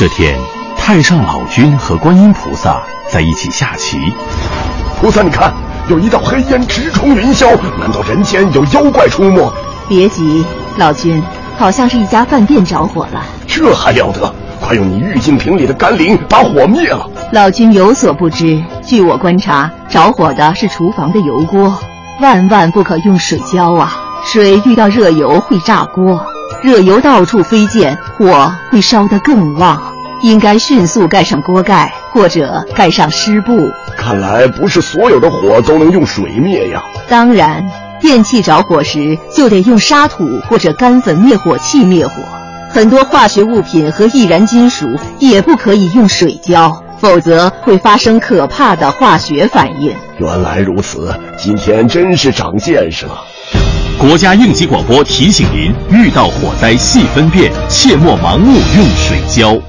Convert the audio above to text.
这天，太上老君和观音菩萨在一起下棋。菩萨，你看，有一道黑烟直冲云霄，难道人间有妖怪出没？别急，老君，好像是一家饭店着火了。这还了得！快用你玉净瓶里的甘霖把火灭了。老君有所不知，据我观察，着火的是厨房的油锅，万万不可用水浇啊！水遇到热油会炸锅。热油到处飞溅，火会烧得更旺。应该迅速盖上锅盖，或者盖上湿布。看来不是所有的火都能用水灭呀。当然，电器着火时就得用沙土或者干粉灭火器灭火。很多化学物品和易燃金属也不可以用水浇，否则会发生可怕的化学反应。原来如此，今天真是长见识了。国家应急广播提醒您：遇到火灾细分辨，切莫盲目用水浇。